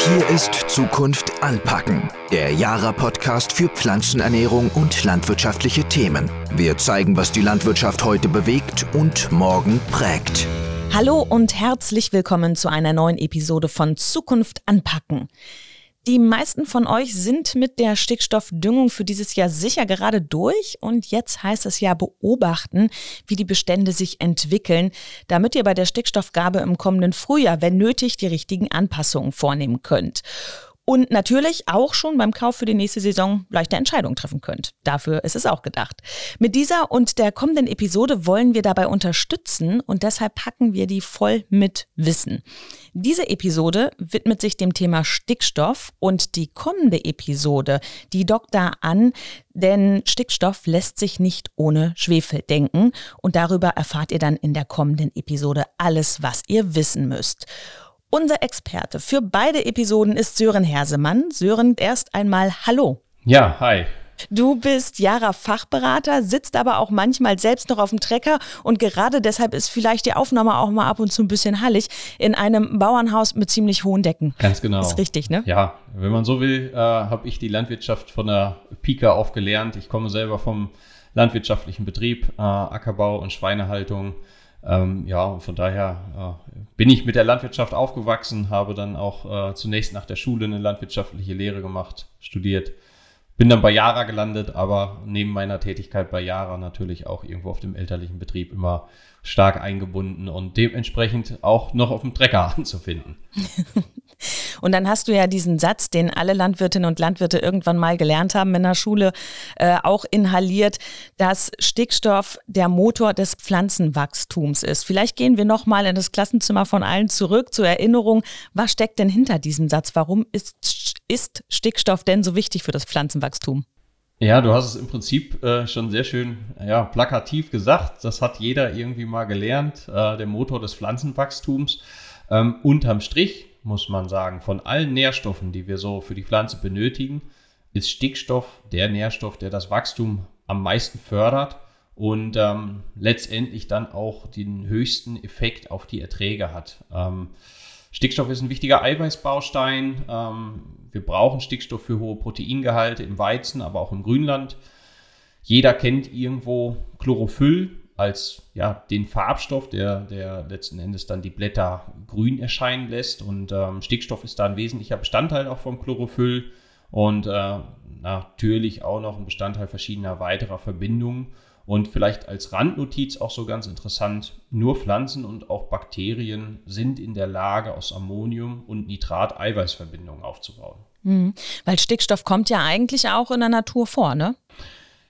Hier ist Zukunft anpacken, der Jara-Podcast für Pflanzenernährung und landwirtschaftliche Themen. Wir zeigen, was die Landwirtschaft heute bewegt und morgen prägt. Hallo und herzlich willkommen zu einer neuen Episode von Zukunft anpacken. Die meisten von euch sind mit der Stickstoffdüngung für dieses Jahr sicher gerade durch. Und jetzt heißt es ja beobachten, wie die Bestände sich entwickeln, damit ihr bei der Stickstoffgabe im kommenden Frühjahr, wenn nötig, die richtigen Anpassungen vornehmen könnt und natürlich auch schon beim Kauf für die nächste Saison leichte Entscheidungen treffen könnt. Dafür ist es auch gedacht. Mit dieser und der kommenden Episode wollen wir dabei unterstützen und deshalb packen wir die voll mit Wissen. Diese Episode widmet sich dem Thema Stickstoff und die kommende Episode, die dockt da an, denn Stickstoff lässt sich nicht ohne Schwefel denken und darüber erfahrt ihr dann in der kommenden Episode alles, was ihr wissen müsst. Unser Experte für beide Episoden ist Sören Hersemann. Sören, erst einmal Hallo. Ja, hi. Du bist Jara Fachberater, sitzt aber auch manchmal selbst noch auf dem Trecker und gerade deshalb ist vielleicht die Aufnahme auch mal ab und zu ein bisschen hallig in einem Bauernhaus mit ziemlich hohen Decken. Ganz genau. Ist richtig, ne? Ja, wenn man so will, äh, habe ich die Landwirtschaft von der Pika auf gelernt. Ich komme selber vom landwirtschaftlichen Betrieb, äh, Ackerbau und Schweinehaltung. Ähm, ja, von daher äh, bin ich mit der Landwirtschaft aufgewachsen, habe dann auch äh, zunächst nach der Schule eine landwirtschaftliche Lehre gemacht, studiert. Bin dann bei Jara gelandet, aber neben meiner Tätigkeit bei Jara natürlich auch irgendwo auf dem elterlichen Betrieb immer stark eingebunden und dementsprechend auch noch auf dem Trecker anzufinden. Und dann hast du ja diesen Satz, den alle Landwirtinnen und Landwirte irgendwann mal gelernt haben in der Schule, äh, auch inhaliert, dass Stickstoff der Motor des Pflanzenwachstums ist. Vielleicht gehen wir nochmal in das Klassenzimmer von allen zurück zur Erinnerung. Was steckt denn hinter diesem Satz? Warum ist, ist Stickstoff denn so wichtig für das Pflanzenwachstum? Ja, du hast es im Prinzip äh, schon sehr schön ja, plakativ gesagt. Das hat jeder irgendwie mal gelernt. Äh, der Motor des Pflanzenwachstums. Ähm, unterm Strich muss man sagen, von allen Nährstoffen, die wir so für die Pflanze benötigen, ist Stickstoff der Nährstoff, der das Wachstum am meisten fördert und ähm, letztendlich dann auch den höchsten Effekt auf die Erträge hat. Ähm, Stickstoff ist ein wichtiger Eiweißbaustein. Ähm, wir brauchen Stickstoff für hohe Proteingehalte im Weizen, aber auch im Grünland. Jeder kennt irgendwo Chlorophyll als ja, den Farbstoff, der, der letzten Endes dann die Blätter grün erscheinen lässt. Und ähm, Stickstoff ist da ein wesentlicher Bestandteil auch vom Chlorophyll und äh, natürlich auch noch ein Bestandteil verschiedener weiterer Verbindungen. Und vielleicht als Randnotiz auch so ganz interessant, nur Pflanzen und auch Bakterien sind in der Lage, aus Ammonium und Nitrat Eiweißverbindungen aufzubauen. Mhm. Weil Stickstoff kommt ja eigentlich auch in der Natur vor, ne?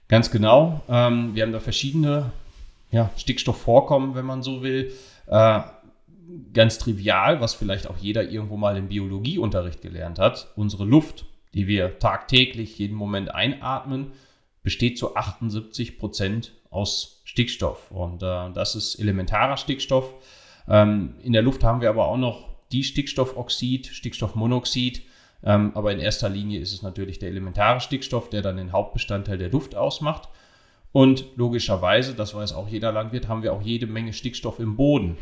Ganz genau. Ähm, wir haben da verschiedene ja, Stickstoffvorkommen, wenn man so will. Äh, ganz trivial, was vielleicht auch jeder irgendwo mal im Biologieunterricht gelernt hat. Unsere Luft, die wir tagtäglich jeden Moment einatmen, besteht zu 78 Prozent aus Stickstoff. Und äh, das ist elementarer Stickstoff. Ähm, in der Luft haben wir aber auch noch die Stickstoffoxid, Stickstoffmonoxid. Ähm, aber in erster Linie ist es natürlich der elementare Stickstoff, der dann den Hauptbestandteil der Luft ausmacht. Und logischerweise, das weiß auch jeder Landwirt, haben wir auch jede Menge Stickstoff im Boden.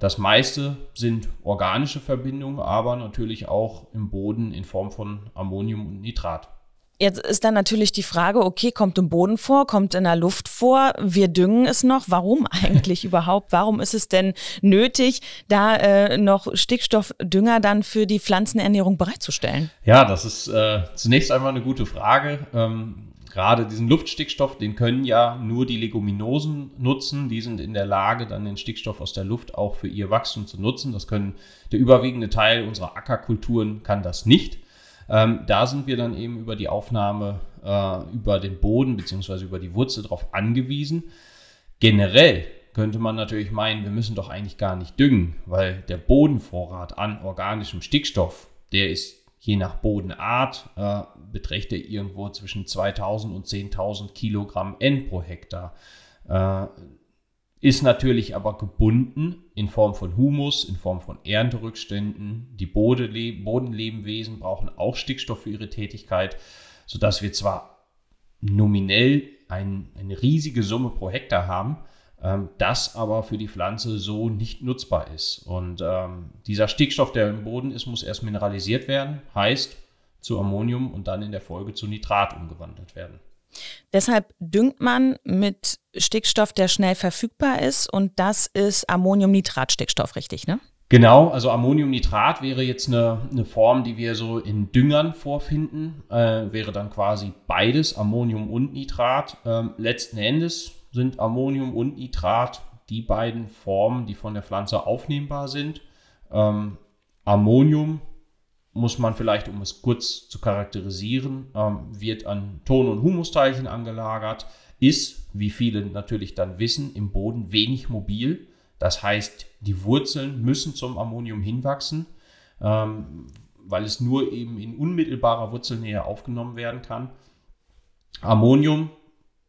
Das meiste sind organische Verbindungen, aber natürlich auch im Boden in Form von Ammonium und Nitrat. Jetzt ist dann natürlich die Frage, okay, kommt im Boden vor, kommt in der Luft vor, wir düngen es noch. Warum eigentlich überhaupt? Warum ist es denn nötig, da äh, noch Stickstoffdünger dann für die Pflanzenernährung bereitzustellen? Ja, das ist äh, zunächst einmal eine gute Frage. Ähm, gerade diesen Luftstickstoff, den können ja nur die Leguminosen nutzen. Die sind in der Lage, dann den Stickstoff aus der Luft auch für ihr Wachstum zu nutzen. Das können der überwiegende Teil unserer Ackerkulturen kann das nicht. Ähm, da sind wir dann eben über die Aufnahme äh, über den Boden bzw. über die Wurzel darauf angewiesen. Generell könnte man natürlich meinen, wir müssen doch eigentlich gar nicht düngen, weil der Bodenvorrat an organischem Stickstoff, der ist je nach Bodenart äh, beträgt er irgendwo zwischen 2000 und 10.000 Kilogramm N pro Hektar. Äh, ist natürlich aber gebunden in Form von Humus, in Form von Ernterückständen. Die Bodenlebenwesen brauchen auch Stickstoff für ihre Tätigkeit, sodass wir zwar nominell ein, eine riesige Summe pro Hektar haben, ähm, das aber für die Pflanze so nicht nutzbar ist. Und ähm, dieser Stickstoff, der im Boden ist, muss erst mineralisiert werden, heißt zu Ammonium und dann in der Folge zu Nitrat umgewandelt werden. Deshalb düngt man mit Stickstoff, der schnell verfügbar ist und das ist Ammoniumnitratstickstoff, richtig, ne? Genau, also Ammoniumnitrat wäre jetzt eine, eine Form, die wir so in Düngern vorfinden. Äh, wäre dann quasi beides, Ammonium und Nitrat. Ähm, letzten Endes sind Ammonium und Nitrat die beiden Formen, die von der Pflanze aufnehmbar sind. Ähm, Ammonium muss man vielleicht, um es kurz zu charakterisieren, ähm, wird an Ton- und Humusteilchen angelagert, ist, wie viele natürlich dann wissen, im Boden wenig mobil das heißt, die Wurzeln müssen zum Ammonium hinwachsen, ähm, weil es nur eben in unmittelbarer Wurzelnähe aufgenommen werden kann. Ammonium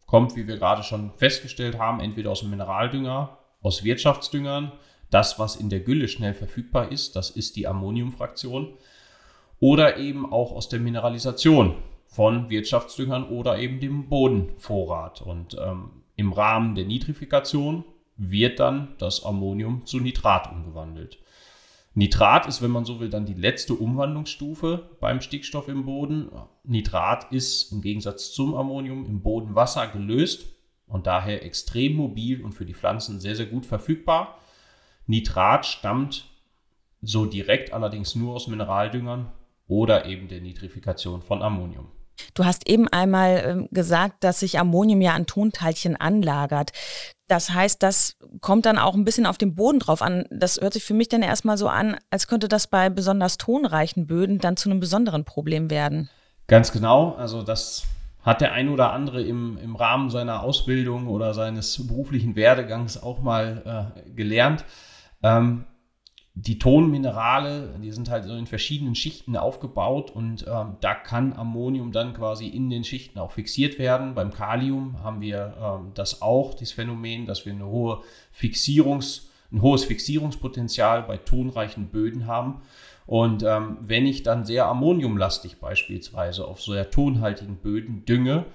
kommt, wie wir gerade schon festgestellt haben, entweder aus dem Mineraldünger, aus Wirtschaftsdüngern. Das, was in der Gülle schnell verfügbar ist, das ist die Ammoniumfraktion. Oder eben auch aus der Mineralisation von Wirtschaftsdüngern oder eben dem Bodenvorrat. Und ähm, im Rahmen der Nitrifikation wird dann das Ammonium zu Nitrat umgewandelt. Nitrat ist, wenn man so will, dann die letzte Umwandlungsstufe beim Stickstoff im Boden. Nitrat ist im Gegensatz zum Ammonium im Boden Wasser gelöst und daher extrem mobil und für die Pflanzen sehr, sehr gut verfügbar. Nitrat stammt so direkt allerdings nur aus Mineraldüngern oder eben der Nitrifikation von Ammonium. Du hast eben einmal ähm, gesagt, dass sich Ammonium ja an Tonteilchen anlagert. Das heißt, das kommt dann auch ein bisschen auf den Boden drauf an. Das hört sich für mich dann erstmal so an, als könnte das bei besonders tonreichen Böden dann zu einem besonderen Problem werden. Ganz genau. Also das hat der ein oder andere im, im Rahmen seiner Ausbildung oder seines beruflichen Werdegangs auch mal äh, gelernt. Ähm, die Tonminerale, die sind halt so in verschiedenen Schichten aufgebaut und ähm, da kann Ammonium dann quasi in den Schichten auch fixiert werden. Beim Kalium haben wir ähm, das auch, dieses Phänomen, dass wir eine hohe Fixierungs, ein hohes Fixierungspotenzial bei tonreichen Böden haben. Und ähm, wenn ich dann sehr ammoniumlastig beispielsweise auf sehr tonhaltigen Böden dünge,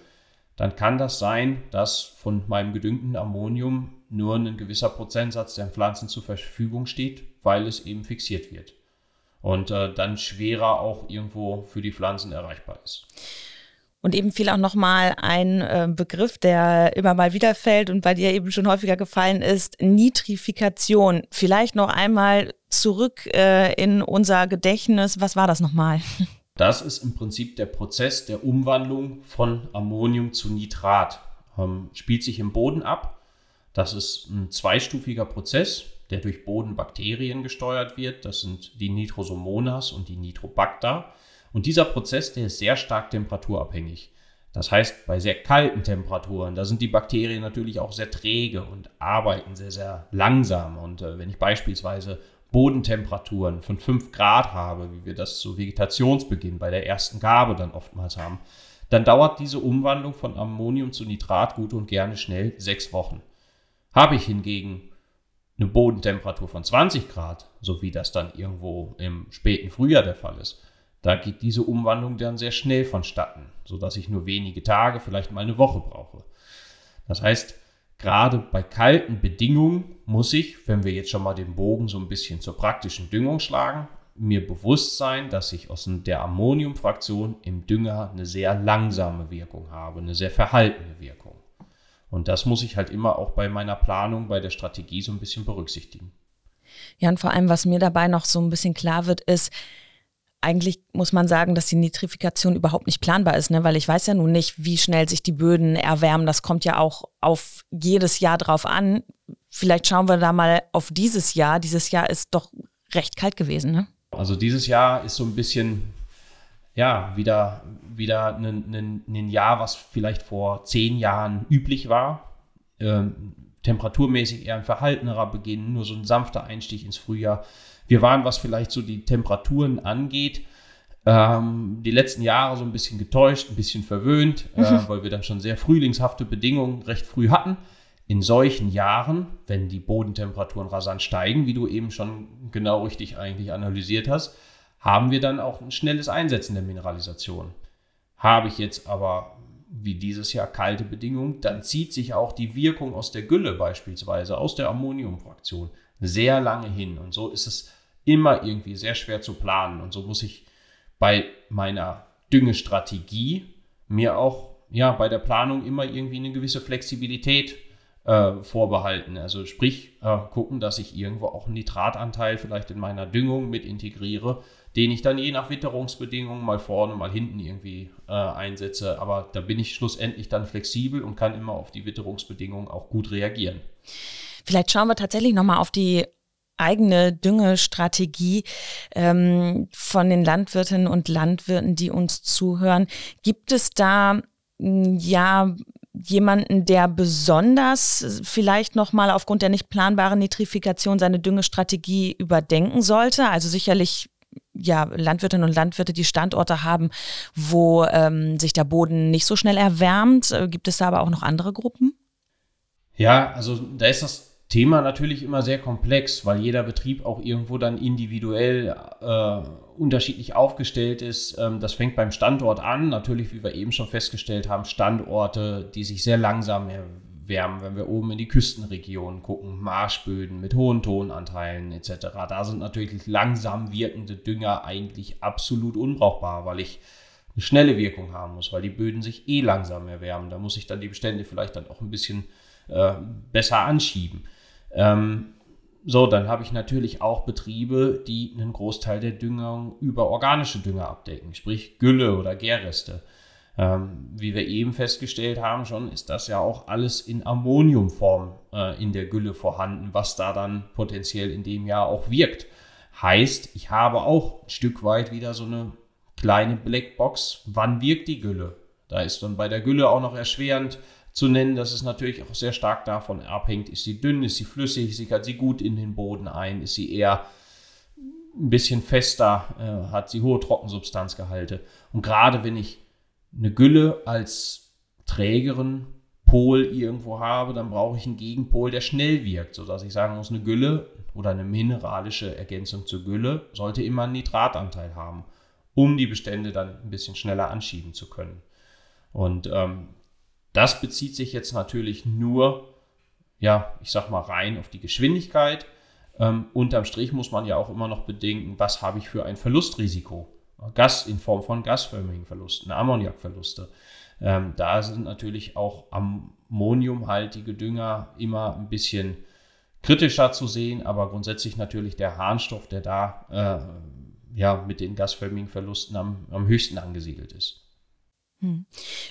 dann kann das sein, dass von meinem gedüngten Ammonium nur ein gewisser Prozentsatz der Pflanzen zur Verfügung steht, weil es eben fixiert wird. Und äh, dann schwerer auch irgendwo für die Pflanzen erreichbar ist. Und eben fiel auch nochmal ein äh, Begriff, der immer mal wieder fällt und bei dir eben schon häufiger gefallen ist, Nitrifikation. Vielleicht noch einmal zurück äh, in unser Gedächtnis. Was war das nochmal? Das ist im Prinzip der Prozess der Umwandlung von Ammonium zu Nitrat. Ähm, spielt sich im Boden ab. Das ist ein zweistufiger Prozess der durch Bodenbakterien gesteuert wird. Das sind die Nitrosomonas und die Nitrobacter. Und dieser Prozess, der ist sehr stark temperaturabhängig. Das heißt, bei sehr kalten Temperaturen, da sind die Bakterien natürlich auch sehr träge und arbeiten sehr, sehr langsam. Und äh, wenn ich beispielsweise Bodentemperaturen von 5 Grad habe, wie wir das zu Vegetationsbeginn bei der ersten Gabe dann oftmals haben, dann dauert diese Umwandlung von Ammonium zu Nitrat gut und gerne schnell sechs Wochen. Habe ich hingegen eine Bodentemperatur von 20 Grad, so wie das dann irgendwo im späten Frühjahr der Fall ist, da geht diese Umwandlung dann sehr schnell vonstatten, sodass ich nur wenige Tage, vielleicht mal eine Woche brauche. Das heißt, gerade bei kalten Bedingungen muss ich, wenn wir jetzt schon mal den Bogen so ein bisschen zur praktischen Düngung schlagen, mir bewusst sein, dass ich aus der Ammoniumfraktion im Dünger eine sehr langsame Wirkung habe, eine sehr verhaltene Wirkung. Und das muss ich halt immer auch bei meiner Planung, bei der Strategie so ein bisschen berücksichtigen. Ja, und vor allem, was mir dabei noch so ein bisschen klar wird, ist, eigentlich muss man sagen, dass die Nitrifikation überhaupt nicht planbar ist, ne? weil ich weiß ja nun nicht, wie schnell sich die Böden erwärmen. Das kommt ja auch auf jedes Jahr drauf an. Vielleicht schauen wir da mal auf dieses Jahr. Dieses Jahr ist doch recht kalt gewesen, ne? Also dieses Jahr ist so ein bisschen ja, wieder, wieder ein, ein, ein Jahr, was vielleicht vor zehn Jahren üblich war. Ähm, temperaturmäßig eher ein verhaltenerer Beginn, nur so ein sanfter Einstieg ins Frühjahr. Wir waren, was vielleicht so die Temperaturen angeht, ähm, die letzten Jahre so ein bisschen getäuscht, ein bisschen verwöhnt, äh, mhm. weil wir dann schon sehr frühlingshafte Bedingungen recht früh hatten. In solchen Jahren, wenn die Bodentemperaturen rasant steigen, wie du eben schon genau richtig eigentlich analysiert hast, haben wir dann auch ein schnelles Einsetzen der Mineralisation. Habe ich jetzt aber wie dieses Jahr kalte Bedingungen, dann zieht sich auch die Wirkung aus der Gülle beispielsweise, aus der Ammoniumfraktion, sehr lange hin. Und so ist es immer irgendwie sehr schwer zu planen. Und so muss ich bei meiner Düngestrategie mir auch ja, bei der Planung immer irgendwie eine gewisse Flexibilität äh, vorbehalten. Also sprich, äh, gucken, dass ich irgendwo auch einen Nitratanteil vielleicht in meiner Düngung mit integriere, den ich dann je nach Witterungsbedingungen mal vorne, mal hinten irgendwie äh, einsetze. Aber da bin ich schlussendlich dann flexibel und kann immer auf die Witterungsbedingungen auch gut reagieren. Vielleicht schauen wir tatsächlich nochmal auf die eigene Düngestrategie ähm, von den Landwirtinnen und Landwirten, die uns zuhören. Gibt es da hm, ja jemanden, der besonders vielleicht nochmal aufgrund der nicht planbaren Nitrifikation seine Düngestrategie überdenken sollte? Also sicherlich ja, Landwirtinnen und Landwirte, die Standorte haben, wo ähm, sich der Boden nicht so schnell erwärmt. Äh, gibt es da aber auch noch andere Gruppen? Ja, also da ist das Thema natürlich immer sehr komplex, weil jeder Betrieb auch irgendwo dann individuell äh, unterschiedlich aufgestellt ist. Ähm, das fängt beim Standort an. Natürlich, wie wir eben schon festgestellt haben, Standorte, die sich sehr langsam erwärmen, wenn wir oben in die Küstenregionen gucken, Marschböden mit hohen Tonanteilen etc. Da sind natürlich langsam wirkende Dünger eigentlich absolut unbrauchbar, weil ich eine schnelle Wirkung haben muss, weil die Böden sich eh langsam erwärmen. Da muss ich dann die Bestände vielleicht dann auch ein bisschen äh, besser anschieben. Ähm, so, dann habe ich natürlich auch Betriebe, die einen Großteil der Düngung über organische Dünger abdecken, sprich Gülle oder Gärreste. Ähm, wie wir eben festgestellt haben schon, ist das ja auch alles in Ammoniumform äh, in der Gülle vorhanden, was da dann potenziell in dem Jahr auch wirkt. Heißt, ich habe auch ein Stück weit wieder so eine kleine Blackbox, wann wirkt die Gülle? Da ist dann bei der Gülle auch noch erschwerend, zu nennen, dass es natürlich auch sehr stark davon abhängt, ist sie dünn, ist sie flüssig, sickert sie gut in den Boden ein, ist sie eher ein bisschen fester, äh, hat sie hohe Trockensubstanzgehalte. Und gerade wenn ich eine Gülle als trägeren Pol irgendwo habe, dann brauche ich einen Gegenpol, der schnell wirkt, sodass ich sagen muss, eine Gülle oder eine mineralische Ergänzung zur Gülle sollte immer einen Nitratanteil haben, um die Bestände dann ein bisschen schneller anschieben zu können. Und ähm, das bezieht sich jetzt natürlich nur, ja, ich sag mal rein auf die Geschwindigkeit. Ähm, unterm Strich muss man ja auch immer noch bedenken, was habe ich für ein Verlustrisiko? Gas in Form von gasförmigen Verlusten, Ammoniakverluste. Ähm, da sind natürlich auch ammoniumhaltige Dünger immer ein bisschen kritischer zu sehen, aber grundsätzlich natürlich der Harnstoff, der da äh, ja, mit den gasförmigen Verlusten am, am höchsten angesiedelt ist. Hm.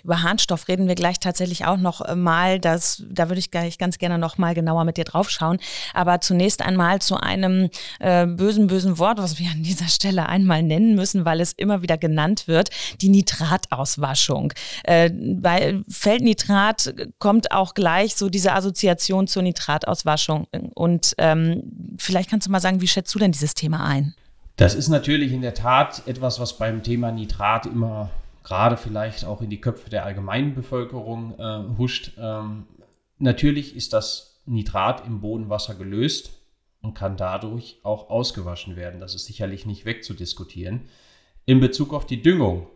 Über Harnstoff reden wir gleich tatsächlich auch noch mal. Das, da würde ich gleich ganz gerne noch mal genauer mit dir drauf schauen. Aber zunächst einmal zu einem äh, bösen, bösen Wort, was wir an dieser Stelle einmal nennen müssen, weil es immer wieder genannt wird, die Nitratauswaschung. Äh, bei Feldnitrat kommt auch gleich so diese Assoziation zur Nitratauswaschung. Und ähm, vielleicht kannst du mal sagen, wie schätzt du denn dieses Thema ein? Das ist natürlich in der Tat etwas, was beim Thema Nitrat immer gerade vielleicht auch in die Köpfe der allgemeinen Bevölkerung äh, huscht. Ähm, natürlich ist das Nitrat im Bodenwasser gelöst und kann dadurch auch ausgewaschen werden. Das ist sicherlich nicht wegzudiskutieren. In Bezug auf die Düngung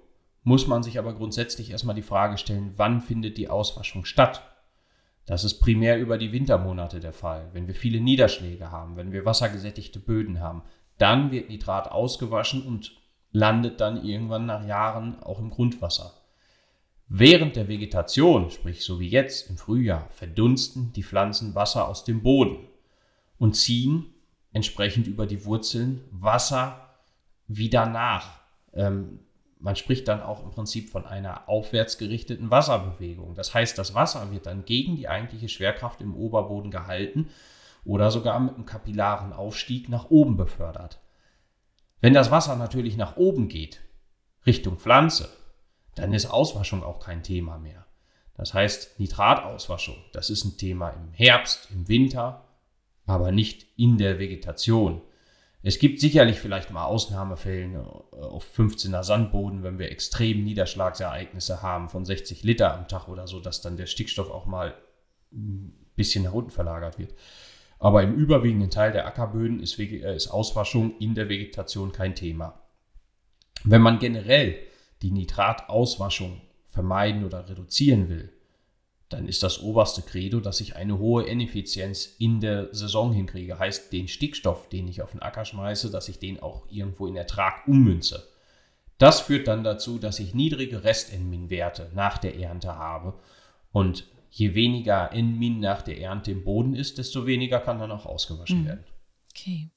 muss man sich aber grundsätzlich erstmal die Frage stellen, wann findet die Auswaschung statt? Das ist primär über die Wintermonate der Fall. Wenn wir viele Niederschläge haben, wenn wir wassergesättigte Böden haben, dann wird Nitrat ausgewaschen und landet dann irgendwann nach Jahren auch im Grundwasser. Während der Vegetation, sprich so wie jetzt im Frühjahr, verdunsten die Pflanzen Wasser aus dem Boden und ziehen entsprechend über die Wurzeln Wasser wieder nach. Ähm, man spricht dann auch im Prinzip von einer aufwärts gerichteten Wasserbewegung. Das heißt, das Wasser wird dann gegen die eigentliche Schwerkraft im Oberboden gehalten oder sogar mit einem kapillaren Aufstieg nach oben befördert. Wenn das Wasser natürlich nach oben geht, Richtung Pflanze, dann ist Auswaschung auch kein Thema mehr. Das heißt, Nitratauswaschung, das ist ein Thema im Herbst, im Winter, aber nicht in der Vegetation. Es gibt sicherlich vielleicht mal Ausnahmefälle auf 15er Sandboden, wenn wir extrem Niederschlagsereignisse haben von 60 Liter am Tag oder so, dass dann der Stickstoff auch mal ein bisschen nach unten verlagert wird. Aber im überwiegenden Teil der Ackerböden ist, äh, ist Auswaschung in der Vegetation kein Thema. Wenn man generell die Nitratauswaschung vermeiden oder reduzieren will, dann ist das oberste Credo, dass ich eine hohe Ineffizienz in der Saison hinkriege. Heißt, den Stickstoff, den ich auf den Acker schmeiße, dass ich den auch irgendwo in Ertrag ummünze. Das führt dann dazu, dass ich niedrige Rest-N-Min-Werte nach der Ernte habe. Und je weniger N-Min nach der Ernte im Boden ist, desto weniger kann dann auch ausgewaschen mhm. werden. Okay.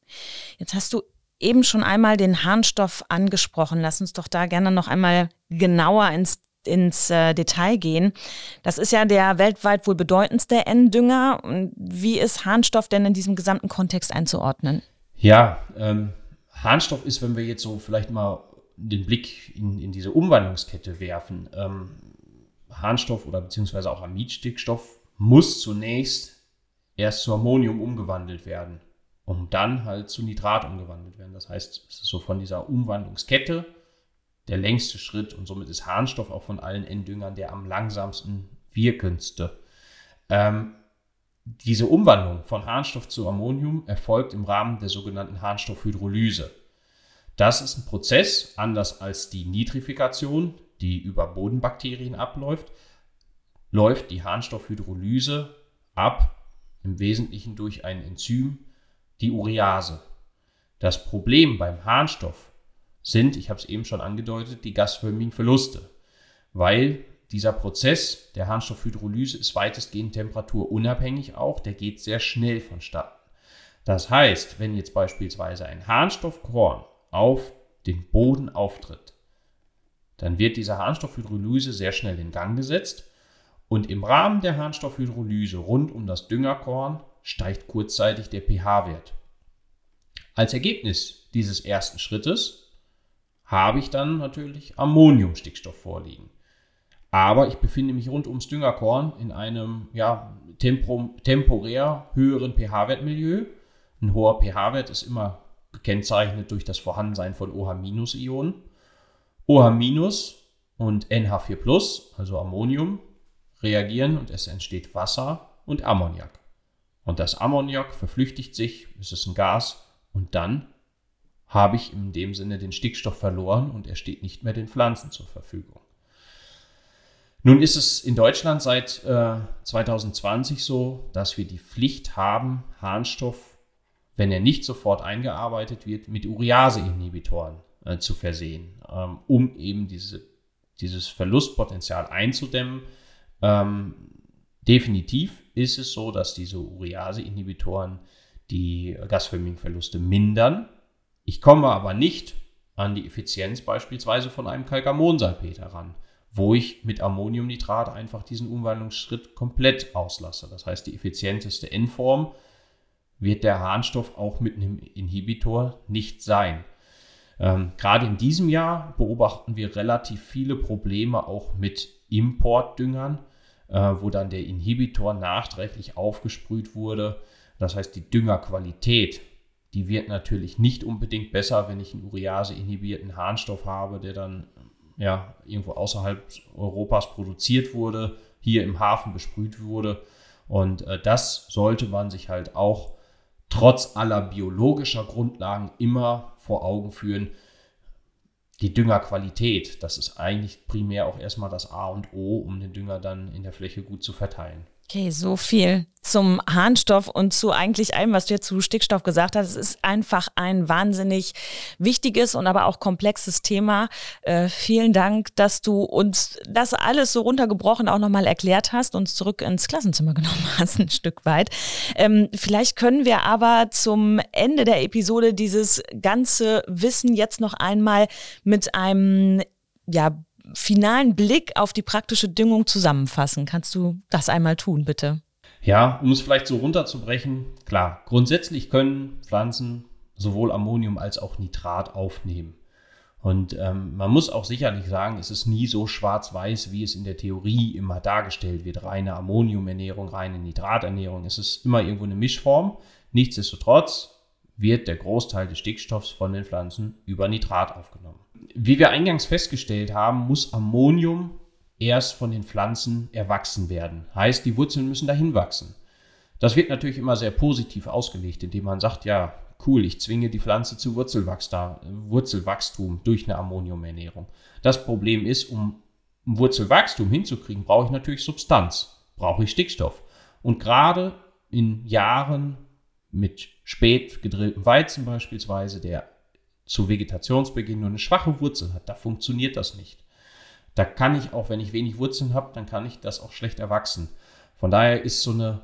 Jetzt hast du eben schon einmal den Harnstoff angesprochen. Lass uns doch da gerne noch einmal genauer ins ins äh, Detail gehen. Das ist ja der weltweit wohl bedeutendste N-Dünger. Wie ist Harnstoff denn in diesem gesamten Kontext einzuordnen? Ja, ähm, Harnstoff ist, wenn wir jetzt so vielleicht mal den Blick in, in diese Umwandlungskette werfen, ähm, Harnstoff oder beziehungsweise auch Amidstickstoff muss zunächst erst zu Ammonium umgewandelt werden, um dann halt zu Nitrat umgewandelt werden. Das heißt, es ist so von dieser Umwandlungskette der längste Schritt und somit ist Harnstoff auch von allen Enddüngern der am langsamsten wirkendste. Ähm, diese Umwandlung von Harnstoff zu Ammonium erfolgt im Rahmen der sogenannten Harnstoffhydrolyse. Das ist ein Prozess, anders als die Nitrifikation, die über Bodenbakterien abläuft, läuft die Harnstoffhydrolyse ab, im Wesentlichen durch ein Enzym, die Urease. Das Problem beim Harnstoff sind, ich habe es eben schon angedeutet, die gasförmigen Verluste, weil dieser Prozess der Harnstoffhydrolyse ist weitestgehend temperaturunabhängig auch, der geht sehr schnell vonstatten. Das heißt, wenn jetzt beispielsweise ein Harnstoffkorn auf den Boden auftritt, dann wird diese Harnstoffhydrolyse sehr schnell in Gang gesetzt und im Rahmen der Harnstoffhydrolyse rund um das Düngerkorn steigt kurzzeitig der pH-Wert. Als Ergebnis dieses ersten Schrittes habe ich dann natürlich Ammoniumstickstoff vorliegen. Aber ich befinde mich rund ums Düngerkorn in einem ja, tempo, temporär höheren pH-Wertmilieu. Ein hoher pH-Wert ist immer gekennzeichnet durch das Vorhandensein von OH-Ionen. OH- und NH4+, also Ammonium, reagieren und es entsteht Wasser und Ammoniak. Und das Ammoniak verflüchtigt sich, es ist ein Gas und dann habe ich in dem Sinne den Stickstoff verloren und er steht nicht mehr den Pflanzen zur Verfügung. Nun ist es in Deutschland seit äh, 2020 so, dass wir die Pflicht haben, Harnstoff, wenn er nicht sofort eingearbeitet wird, mit Urease-Inhibitoren äh, zu versehen, ähm, um eben diese, dieses Verlustpotenzial einzudämmen. Ähm, definitiv ist es so, dass diese Urease-Inhibitoren die gasförmigen Verluste mindern. Ich komme aber nicht an die Effizienz beispielsweise von einem Kalkamonsalpeter ran, wo ich mit Ammoniumnitrat einfach diesen Umwandlungsschritt komplett auslasse. Das heißt, die effizienteste Endform wird der Harnstoff auch mit einem Inhibitor nicht sein. Ähm, gerade in diesem Jahr beobachten wir relativ viele Probleme auch mit Importdüngern, äh, wo dann der Inhibitor nachträglich aufgesprüht wurde. Das heißt, die Düngerqualität die wird natürlich nicht unbedingt besser, wenn ich einen Urease-inhibierten Harnstoff habe, der dann ja, irgendwo außerhalb Europas produziert wurde, hier im Hafen besprüht wurde. Und äh, das sollte man sich halt auch trotz aller biologischer Grundlagen immer vor Augen führen. Die Düngerqualität, das ist eigentlich primär auch erstmal das A und O, um den Dünger dann in der Fläche gut zu verteilen. Okay, so viel zum Harnstoff und zu eigentlich allem, was du jetzt zu Stickstoff gesagt hast. Es ist einfach ein wahnsinnig wichtiges und aber auch komplexes Thema. Äh, vielen Dank, dass du uns das alles so runtergebrochen auch nochmal erklärt hast, uns zurück ins Klassenzimmer genommen hast, ein Stück weit. Ähm, vielleicht können wir aber zum Ende der Episode dieses ganze Wissen jetzt noch einmal mit einem ja, finalen Blick auf die praktische Düngung zusammenfassen. Kannst du das einmal tun, bitte? Ja, um es vielleicht so runterzubrechen, klar, grundsätzlich können Pflanzen sowohl Ammonium als auch Nitrat aufnehmen. Und ähm, man muss auch sicherlich sagen, es ist nie so schwarz-weiß, wie es in der Theorie immer dargestellt wird. Reine Ammoniumernährung, reine Nitraternährung. Es ist immer irgendwo eine Mischform. Nichtsdestotrotz wird der Großteil des Stickstoffs von den Pflanzen über Nitrat aufgenommen wie wir eingangs festgestellt haben, muss Ammonium erst von den Pflanzen erwachsen werden. Heißt, die Wurzeln müssen dahin wachsen. Das wird natürlich immer sehr positiv ausgelegt, indem man sagt, ja, cool, ich zwinge die Pflanze zu Wurzelwachstum durch eine Ammoniumernährung. Das Problem ist, um Wurzelwachstum hinzukriegen, brauche ich natürlich Substanz, brauche ich Stickstoff. Und gerade in Jahren mit spät gedrilltem Weizen beispielsweise, der zu Vegetationsbeginn nur eine schwache Wurzel hat, da funktioniert das nicht. Da kann ich auch, wenn ich wenig Wurzeln habe, dann kann ich das auch schlecht erwachsen. Von daher ist so eine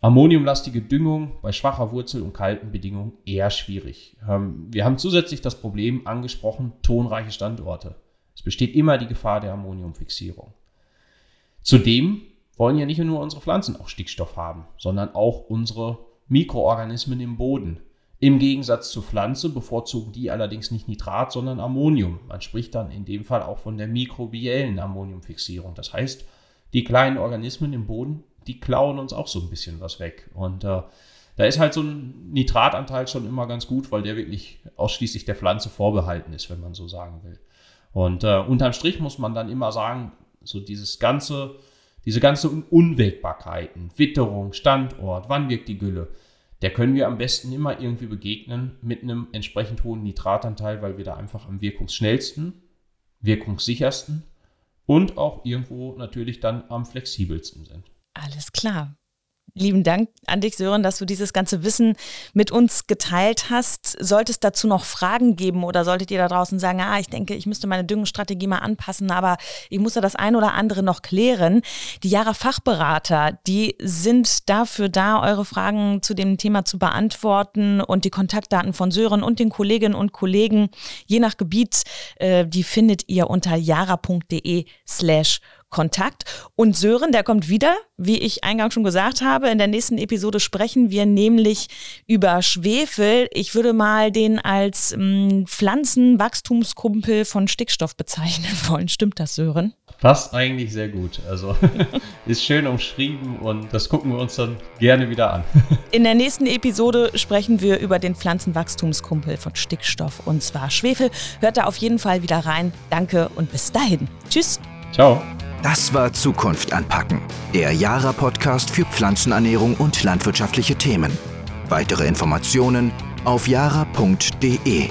ammoniumlastige Düngung bei schwacher Wurzel und kalten Bedingungen eher schwierig. Ähm, wir haben zusätzlich das Problem angesprochen, tonreiche Standorte. Es besteht immer die Gefahr der Ammoniumfixierung. Zudem wollen ja nicht nur unsere Pflanzen auch Stickstoff haben, sondern auch unsere Mikroorganismen im Boden. Im Gegensatz zur Pflanze bevorzugen die allerdings nicht Nitrat, sondern Ammonium. Man spricht dann in dem Fall auch von der mikrobiellen Ammoniumfixierung. Das heißt, die kleinen Organismen im Boden, die klauen uns auch so ein bisschen was weg. Und äh, da ist halt so ein Nitratanteil schon immer ganz gut, weil der wirklich ausschließlich der Pflanze vorbehalten ist, wenn man so sagen will. Und äh, unterm Strich muss man dann immer sagen, so dieses ganze, diese ganzen Unwägbarkeiten, Witterung, Standort, wann wirkt die Gülle, der können wir am besten immer irgendwie begegnen mit einem entsprechend hohen Nitratanteil, weil wir da einfach am wirkungsschnellsten, wirkungssichersten und auch irgendwo natürlich dann am flexibelsten sind. Alles klar lieben Dank an dich, Sören, dass du dieses ganze Wissen mit uns geteilt hast. Sollte es dazu noch Fragen geben oder solltet ihr da draußen sagen, ah, ich denke, ich müsste meine Düngungsstrategie mal anpassen, aber ich muss da das ein oder andere noch klären. Die Jara Fachberater, die sind dafür da, eure Fragen zu dem Thema zu beantworten und die Kontaktdaten von Sören und den Kolleginnen und Kollegen, je nach Gebiet, äh, die findet ihr unter jara.de slash Kontakt. Und Sören, der kommt wieder, wie ich eingangs schon gesagt habe. In der nächsten Episode sprechen wir nämlich über Schwefel. Ich würde mal den als ähm, Pflanzenwachstumskumpel von Stickstoff bezeichnen wollen. Stimmt das, Sören? Passt eigentlich sehr gut. Also ist schön umschrieben und das gucken wir uns dann gerne wieder an. In der nächsten Episode sprechen wir über den Pflanzenwachstumskumpel von Stickstoff und zwar Schwefel. Hört da auf jeden Fall wieder rein. Danke und bis dahin. Tschüss. Ciao. Das war Zukunft anpacken, der Jara-Podcast für Pflanzenernährung und landwirtschaftliche Themen. Weitere Informationen auf jara.de.